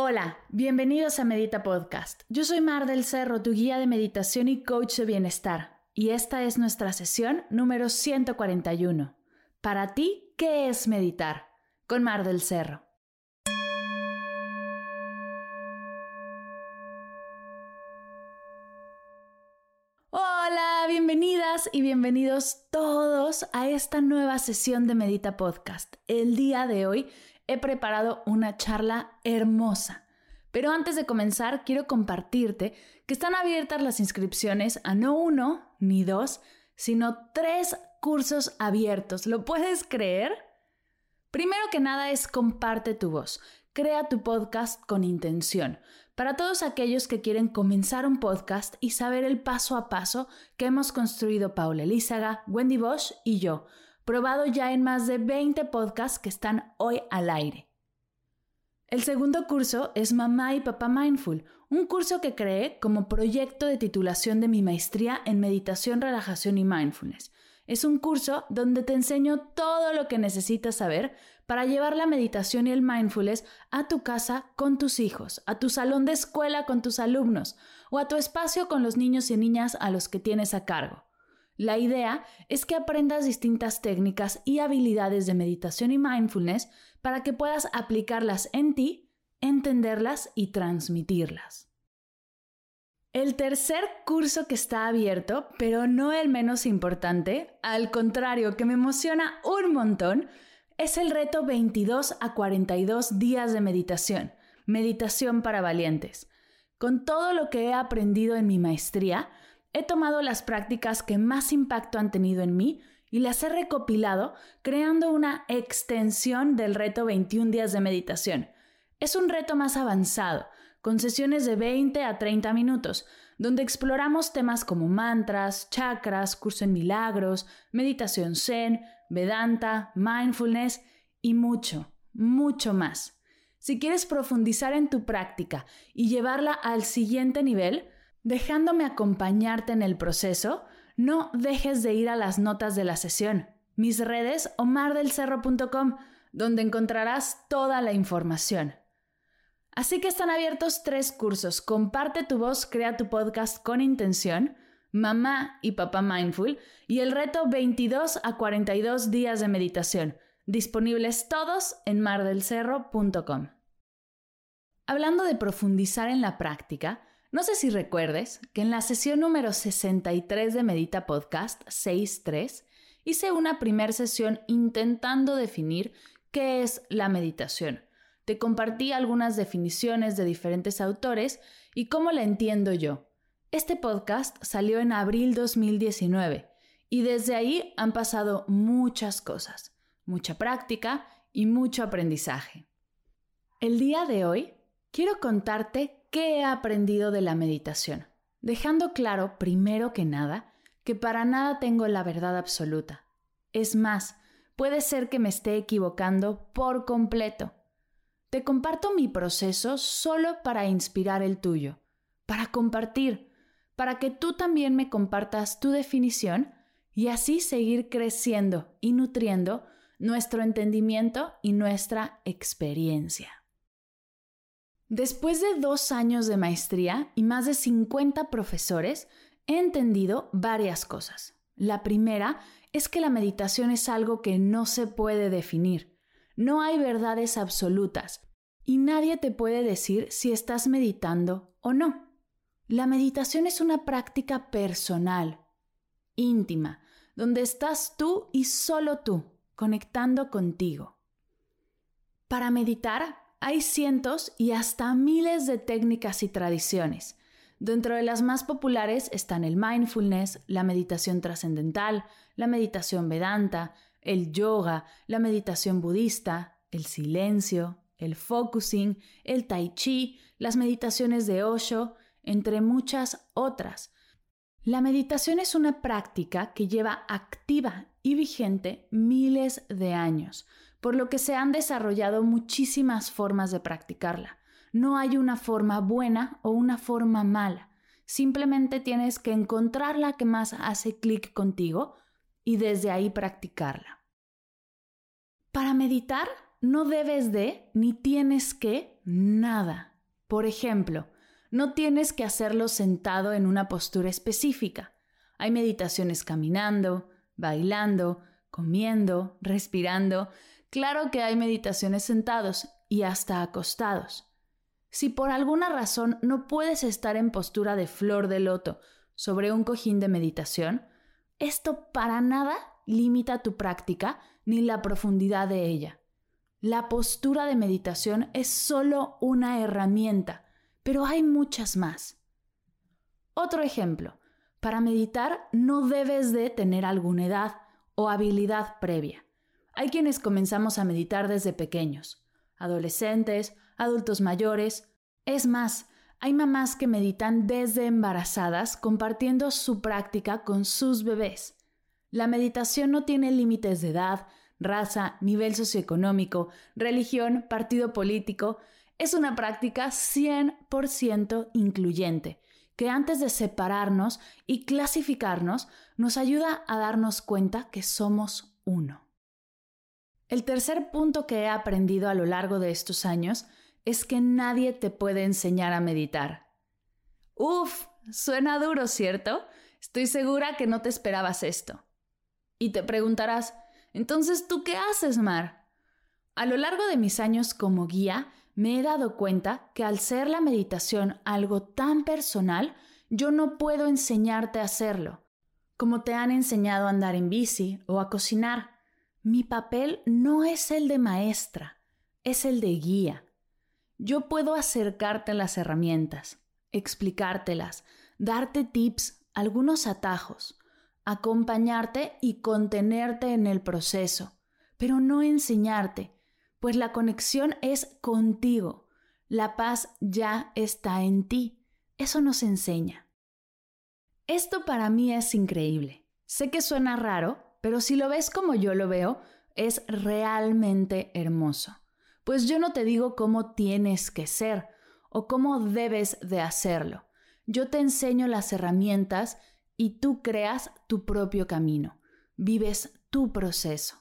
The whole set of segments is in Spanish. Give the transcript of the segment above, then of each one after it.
Hola, bienvenidos a Medita Podcast. Yo soy Mar del Cerro, tu guía de meditación y coach de bienestar, y esta es nuestra sesión número 141. Para ti, ¿qué es meditar? Con Mar del Cerro. Hola, bienvenidas y bienvenidos todos a esta nueva sesión de Medita Podcast. El día de hoy he preparado una charla hermosa. Pero antes de comenzar, quiero compartirte que están abiertas las inscripciones a no uno ni dos, sino tres cursos abiertos. ¿Lo puedes creer? Primero que nada es comparte tu voz. Crea tu podcast con intención. Para todos aquellos que quieren comenzar un podcast y saber el paso a paso que hemos construido Paula Elízaga, Wendy Bosch y yo, probado ya en más de 20 podcasts que están hoy al aire. El segundo curso es Mamá y Papá Mindful, un curso que creé como proyecto de titulación de mi maestría en meditación, relajación y mindfulness. Es un curso donde te enseño todo lo que necesitas saber para llevar la meditación y el mindfulness a tu casa con tus hijos, a tu salón de escuela con tus alumnos o a tu espacio con los niños y niñas a los que tienes a cargo. La idea es que aprendas distintas técnicas y habilidades de meditación y mindfulness para que puedas aplicarlas en ti, entenderlas y transmitirlas. El tercer curso que está abierto, pero no el menos importante, al contrario, que me emociona un montón, es el reto 22 a 42 días de meditación, meditación para valientes. Con todo lo que he aprendido en mi maestría, he tomado las prácticas que más impacto han tenido en mí y las he recopilado creando una extensión del reto 21 días de meditación. Es un reto más avanzado, con sesiones de 20 a 30 minutos, donde exploramos temas como mantras, chakras, curso en milagros, meditación zen, vedanta, mindfulness y mucho, mucho más. Si quieres profundizar en tu práctica y llevarla al siguiente nivel, dejándome acompañarte en el proceso, no dejes de ir a las notas de la sesión, mis redes o mardelcerro.com, donde encontrarás toda la información. Así que están abiertos tres cursos. Comparte tu voz, crea tu podcast con intención, Mamá y Papá Mindful y el reto 22 a 42 días de meditación, disponibles todos en mardelcerro.com. Hablando de profundizar en la práctica, No sé si recuerdes que en la sesión número 63 de Medita Podcast 6.3 hice una primera sesión intentando definir qué es la meditación. Te compartí algunas definiciones de diferentes autores y cómo la entiendo yo. Este podcast salió en abril 2019 y desde ahí han pasado muchas cosas, mucha práctica y mucho aprendizaje. El día de hoy quiero contarte qué he aprendido de la meditación, dejando claro, primero que nada, que para nada tengo la verdad absoluta. Es más, puede ser que me esté equivocando por completo. Te comparto mi proceso solo para inspirar el tuyo, para compartir, para que tú también me compartas tu definición y así seguir creciendo y nutriendo nuestro entendimiento y nuestra experiencia. Después de dos años de maestría y más de 50 profesores, he entendido varias cosas. La primera es que la meditación es algo que no se puede definir. No hay verdades absolutas y nadie te puede decir si estás meditando o no. La meditación es una práctica personal, íntima, donde estás tú y solo tú, conectando contigo. Para meditar hay cientos y hasta miles de técnicas y tradiciones. Dentro de las más populares están el mindfulness, la meditación trascendental, la meditación vedanta, el yoga, la meditación budista, el silencio, el focusing, el tai chi, las meditaciones de Osho, entre muchas otras. La meditación es una práctica que lleva activa y vigente miles de años, por lo que se han desarrollado muchísimas formas de practicarla. No hay una forma buena o una forma mala. Simplemente tienes que encontrar la que más hace clic contigo y desde ahí practicarla. Para meditar no debes de ni tienes que nada. Por ejemplo, no tienes que hacerlo sentado en una postura específica. Hay meditaciones caminando, bailando, comiendo, respirando. Claro que hay meditaciones sentados y hasta acostados. Si por alguna razón no puedes estar en postura de flor de loto sobre un cojín de meditación, esto para nada limita tu práctica ni la profundidad de ella. La postura de meditación es solo una herramienta, pero hay muchas más. Otro ejemplo, para meditar no debes de tener alguna edad o habilidad previa. Hay quienes comenzamos a meditar desde pequeños, adolescentes, adultos mayores. Es más, hay mamás que meditan desde embarazadas compartiendo su práctica con sus bebés. La meditación no tiene límites de edad, raza, nivel socioeconómico, religión, partido político. Es una práctica 100% incluyente, que antes de separarnos y clasificarnos, nos ayuda a darnos cuenta que somos uno. El tercer punto que he aprendido a lo largo de estos años es que nadie te puede enseñar a meditar. Uf, suena duro, ¿cierto? Estoy segura que no te esperabas esto. Y te preguntarás, entonces, ¿tú qué haces, Mar? A lo largo de mis años como guía, me he dado cuenta que al ser la meditación algo tan personal, yo no puedo enseñarte a hacerlo, como te han enseñado a andar en bici o a cocinar. Mi papel no es el de maestra, es el de guía. Yo puedo acercarte las herramientas, explicártelas, darte tips, algunos atajos, acompañarte y contenerte en el proceso, pero no enseñarte, pues la conexión es contigo. La paz ya está en ti. Eso nos enseña. Esto para mí es increíble. Sé que suena raro, pero si lo ves como yo lo veo, es realmente hermoso pues yo no te digo cómo tienes que ser o cómo debes de hacerlo. Yo te enseño las herramientas y tú creas tu propio camino, vives tu proceso.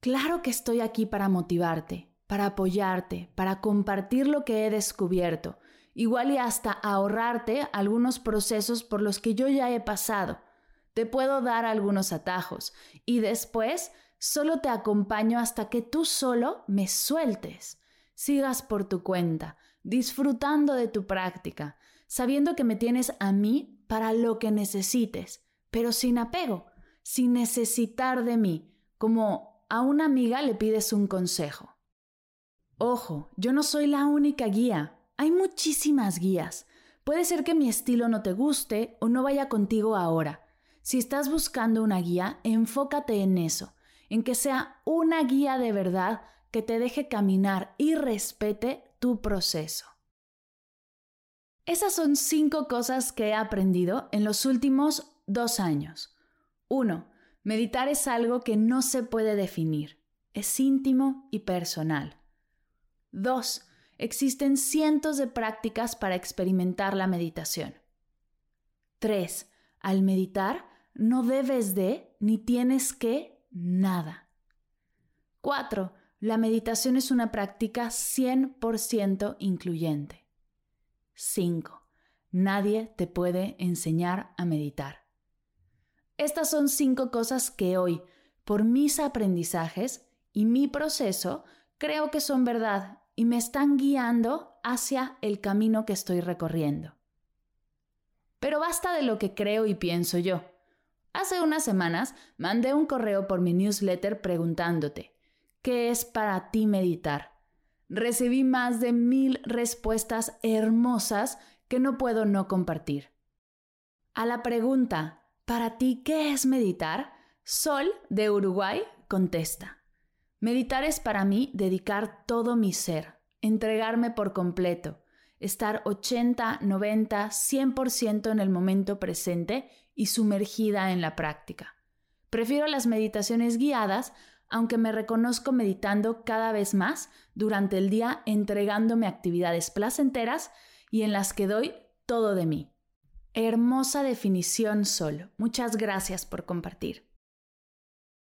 Claro que estoy aquí para motivarte, para apoyarte, para compartir lo que he descubierto, igual y hasta ahorrarte algunos procesos por los que yo ya he pasado. Te puedo dar algunos atajos y después Solo te acompaño hasta que tú solo me sueltes. Sigas por tu cuenta, disfrutando de tu práctica, sabiendo que me tienes a mí para lo que necesites, pero sin apego, sin necesitar de mí, como a una amiga le pides un consejo. Ojo, yo no soy la única guía, hay muchísimas guías. Puede ser que mi estilo no te guste o no vaya contigo ahora. Si estás buscando una guía, enfócate en eso, en que sea una guía de verdad que te deje caminar y respete tu proceso. Esas son cinco cosas que he aprendido en los últimos dos años. 1. Meditar es algo que no se puede definir. Es íntimo y personal. 2. Existen cientos de prácticas para experimentar la meditación. 3. Al meditar, no debes de ni tienes que nada. 4. La meditación es una práctica 100% incluyente. 5. Nadie te puede enseñar a meditar. Estas son cinco cosas que hoy, por mis aprendizajes y mi proceso, creo que son verdad y me están guiando hacia el camino que estoy recorriendo. Pero basta de lo que creo y pienso yo. Hace unas semanas mandé un correo por mi newsletter preguntándote, ¿qué es para ti meditar? Recibí más de mil respuestas hermosas que no puedo no compartir. A la pregunta, ¿para ti qué es meditar? Sol de Uruguay contesta, meditar es para mí dedicar todo mi ser, entregarme por completo, estar 80, 90, 100% en el momento presente y sumergida en la práctica. Prefiero las meditaciones guiadas, aunque me reconozco meditando cada vez más durante el día entregándome actividades placenteras y en las que doy todo de mí. Hermosa definición solo. Muchas gracias por compartir.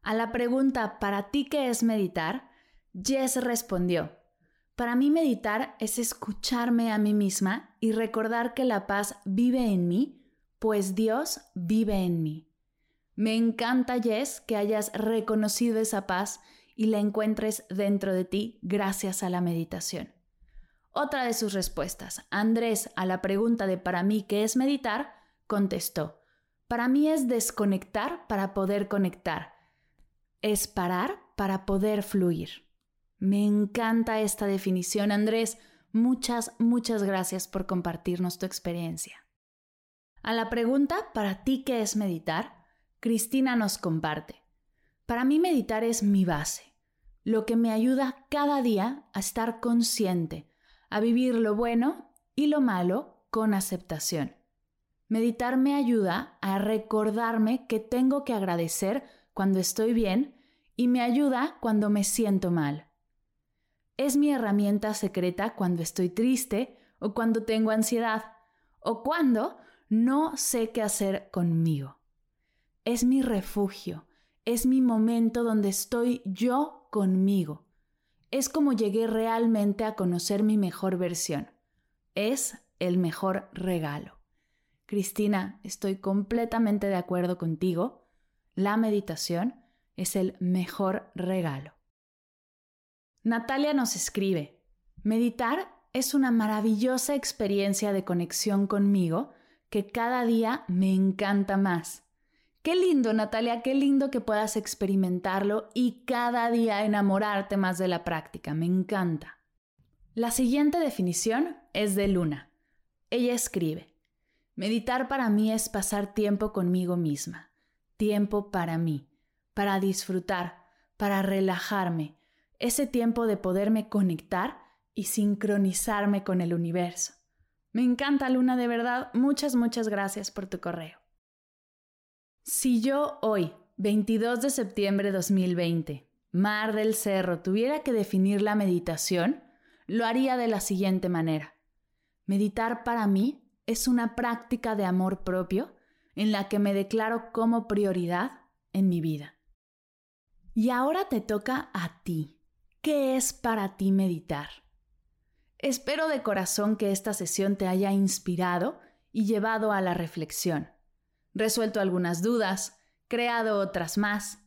A la pregunta ¿para ti qué es meditar? Jess respondió, para mí meditar es escucharme a mí misma y recordar que la paz vive en mí pues Dios vive en mí. Me encanta, Jess, que hayas reconocido esa paz y la encuentres dentro de ti gracias a la meditación. Otra de sus respuestas, Andrés, a la pregunta de para mí qué es meditar, contestó, para mí es desconectar para poder conectar, es parar para poder fluir. Me encanta esta definición, Andrés. Muchas, muchas gracias por compartirnos tu experiencia. A la pregunta, ¿para ti qué es meditar? Cristina nos comparte. Para mí meditar es mi base, lo que me ayuda cada día a estar consciente, a vivir lo bueno y lo malo con aceptación. Meditar me ayuda a recordarme que tengo que agradecer cuando estoy bien y me ayuda cuando me siento mal. Es mi herramienta secreta cuando estoy triste o cuando tengo ansiedad o cuando no sé qué hacer conmigo. Es mi refugio, es mi momento donde estoy yo conmigo. Es como llegué realmente a conocer mi mejor versión. Es el mejor regalo. Cristina, estoy completamente de acuerdo contigo. La meditación es el mejor regalo. Natalia nos escribe, meditar es una maravillosa experiencia de conexión conmigo que cada día me encanta más. Qué lindo, Natalia, qué lindo que puedas experimentarlo y cada día enamorarte más de la práctica. Me encanta. La siguiente definición es de Luna. Ella escribe, meditar para mí es pasar tiempo conmigo misma, tiempo para mí, para disfrutar, para relajarme, ese tiempo de poderme conectar y sincronizarme con el universo. Me encanta, Luna, de verdad. Muchas, muchas gracias por tu correo. Si yo hoy, 22 de septiembre de 2020, Mar del Cerro, tuviera que definir la meditación, lo haría de la siguiente manera. Meditar para mí es una práctica de amor propio en la que me declaro como prioridad en mi vida. Y ahora te toca a ti. ¿Qué es para ti meditar? Espero de corazón que esta sesión te haya inspirado y llevado a la reflexión, resuelto algunas dudas, creado otras más.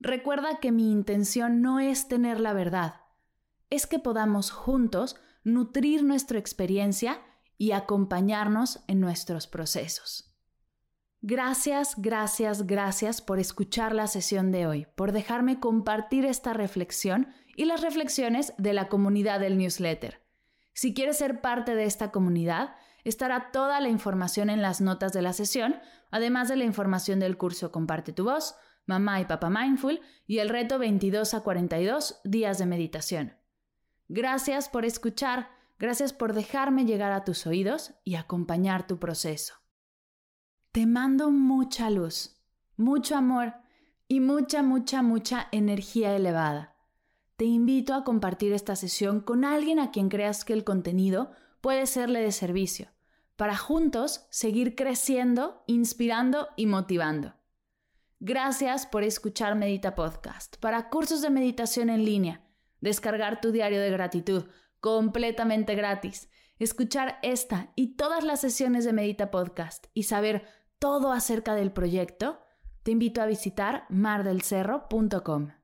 Recuerda que mi intención no es tener la verdad, es que podamos juntos nutrir nuestra experiencia y acompañarnos en nuestros procesos. Gracias, gracias, gracias por escuchar la sesión de hoy, por dejarme compartir esta reflexión y las reflexiones de la comunidad del newsletter. Si quieres ser parte de esta comunidad, estará toda la información en las notas de la sesión, además de la información del curso Comparte tu voz, Mamá y Papá Mindful y el reto 22 a 42 días de meditación. Gracias por escuchar, gracias por dejarme llegar a tus oídos y acompañar tu proceso. Te mando mucha luz, mucho amor y mucha, mucha, mucha energía elevada. Te invito a compartir esta sesión con alguien a quien creas que el contenido puede serle de servicio, para juntos seguir creciendo, inspirando y motivando. Gracias por escuchar Medita Podcast. Para cursos de meditación en línea, descargar tu diario de gratitud completamente gratis, escuchar esta y todas las sesiones de Medita Podcast y saber todo acerca del proyecto, te invito a visitar mardelcerro.com.